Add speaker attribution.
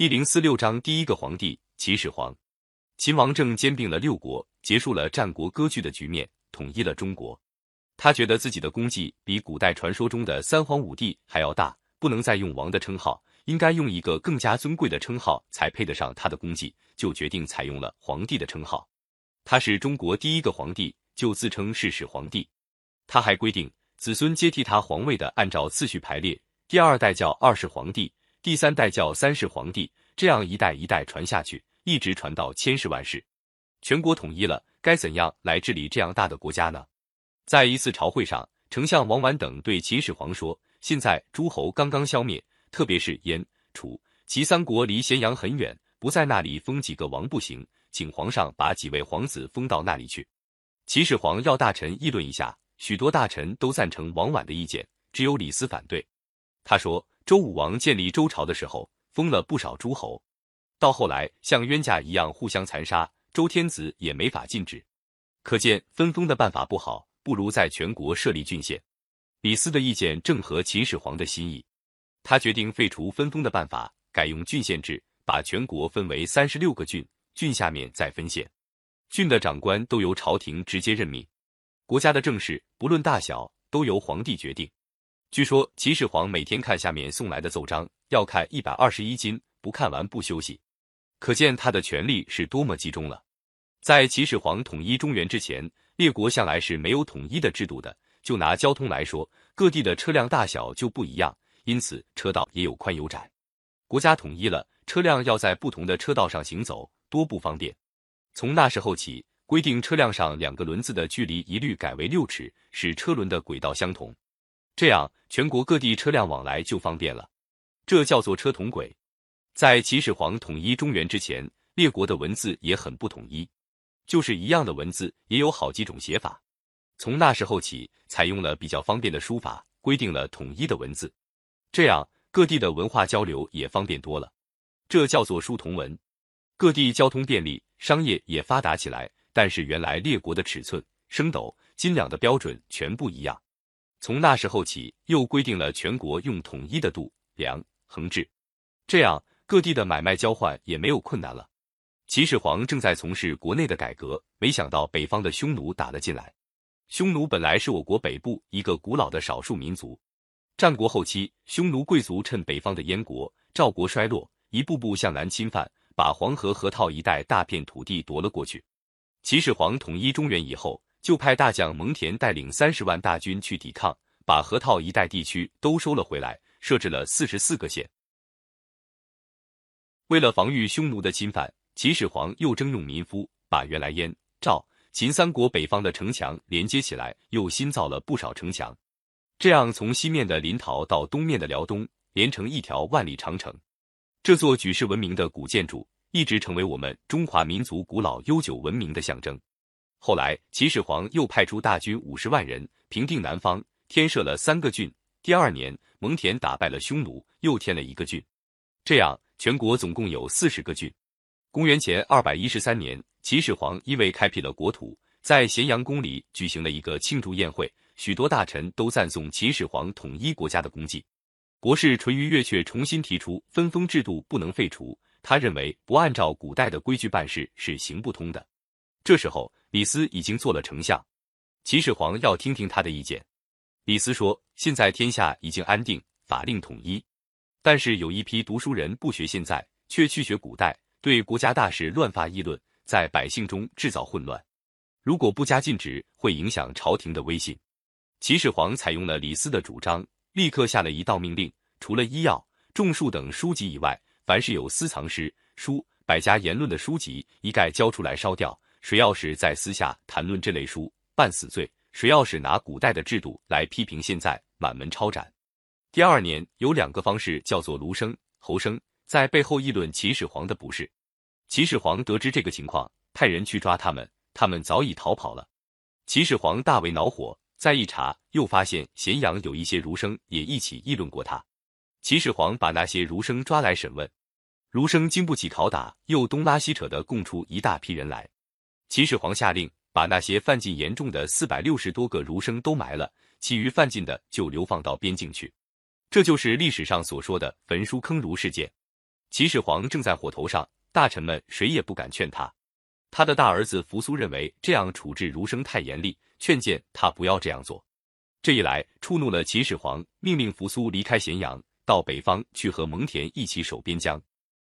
Speaker 1: 第零四六章第一个皇帝秦始皇。秦王政兼并了六国，结束了战国割据的局面，统一了中国。他觉得自己的功绩比古代传说中的三皇五帝还要大，不能再用王的称号，应该用一个更加尊贵的称号才配得上他的功绩，就决定采用了皇帝的称号。他是中国第一个皇帝，就自称是始皇帝。他还规定，子孙接替他皇位的按照次序排列，第二代叫二世皇帝。第三代叫三世皇帝，这样一代一代传下去，一直传到千世万世。全国统一了，该怎样来治理这样大的国家呢？在一次朝会上，丞相王绾等对秦始皇说：“现在诸侯刚刚消灭，特别是燕、楚、齐三国离咸阳很远，不在那里封几个王不行，请皇上把几位皇子封到那里去。”秦始皇要大臣议论一下，许多大臣都赞成王绾的意见，只有李斯反对。他说。周武王建立周朝的时候，封了不少诸侯，到后来像冤家一样互相残杀，周天子也没法禁止。可见分封的办法不好，不如在全国设立郡县。李斯的意见正合秦始皇的心意，他决定废除分封的办法，改用郡县制，把全国分为三十六个郡，郡下面再分县，郡的长官都由朝廷直接任命，国家的政事不论大小都由皇帝决定。据说秦始皇每天看下面送来的奏章，要看一百二十一斤，不看完不休息，可见他的权力是多么集中了。在秦始皇统一中原之前，列国向来是没有统一的制度的。就拿交通来说，各地的车辆大小就不一样，因此车道也有宽有窄。国家统一了，车辆要在不同的车道上行走，多不方便。从那时候起，规定车辆上两个轮子的距离一律改为六尺，使车轮的轨道相同。这样，全国各地车辆往来就方便了，这叫做车同轨。在秦始皇统一中原之前，列国的文字也很不统一，就是一样的文字也有好几种写法。从那时候起，采用了比较方便的书法，规定了统一的文字，这样各地的文化交流也方便多了。这叫做书同文，各地交通便利，商业也发达起来。但是原来列国的尺寸、升斗、斤两的标准全不一样。从那时候起，又规定了全国用统一的度量衡制，这样各地的买卖交换也没有困难了。秦始皇正在从事国内的改革，没想到北方的匈奴打了进来。匈奴本来是我国北部一个古老的少数民族，战国后期，匈奴贵族趁北方的燕国、赵国衰落，一步步向南侵犯，把黄河河套一带大片土地夺了过去。秦始皇统一中原以后。就派大将蒙恬带领三十万大军去抵抗，把河套一带地区都收了回来，设置了四十四个县。为了防御匈奴的侵犯，秦始皇又征用民夫，把原来燕、赵、秦三国北方的城墙连接起来，又新造了不少城墙。这样，从西面的临洮到东面的辽东，连成一条万里长城。这座举世闻名的古建筑，一直成为我们中华民族古老悠久文明的象征。后来，秦始皇又派出大军五十万人平定南方，添设了三个郡。第二年，蒙恬打败了匈奴，又添了一个郡。这样，全国总共有四十个郡。公元前二百一十三年，秦始皇因为开辟了国土，在咸阳宫里举行了一个庆祝宴会，许多大臣都赞颂秦始皇统一国家的功绩。国士淳于越却重新提出分封制度不能废除，他认为不按照古代的规矩办事是行不通的。这时候。李斯已经做了丞相，秦始皇要听听他的意见。李斯说：“现在天下已经安定，法令统一，但是有一批读书人不学现在，却去学古代，对国家大事乱发议论，在百姓中制造混乱。如果不加禁止，会影响朝廷的威信。”秦始皇采用了李斯的主张，立刻下了一道命令：除了医药、种树等书籍以外，凡是有私藏诗书、百家言论的书籍，一概交出来烧掉。谁要是在私下谈论这类书，判死罪；谁要是拿古代的制度来批评现在，满门抄斩。第二年，有两个方士叫做卢生、侯生，在背后议论秦始皇的不是。秦始皇得知这个情况，派人去抓他们，他们早已逃跑了。秦始皇大为恼火，再一查，又发现咸阳有一些儒生也一起议论过他。秦始皇把那些儒生抓来审问，儒生经不起拷打，又东拉西扯的供出一大批人来。秦始皇下令把那些犯禁严重的四百六十多个儒生都埋了，其余犯禁的就流放到边境去。这就是历史上所说的焚书坑儒事件。秦始皇正在火头上，大臣们谁也不敢劝他。他的大儿子扶苏认为这样处置儒生太严厉，劝谏他不要这样做。这一来，触怒了秦始皇，命令扶苏离开咸阳，到北方去和蒙恬一起守边疆。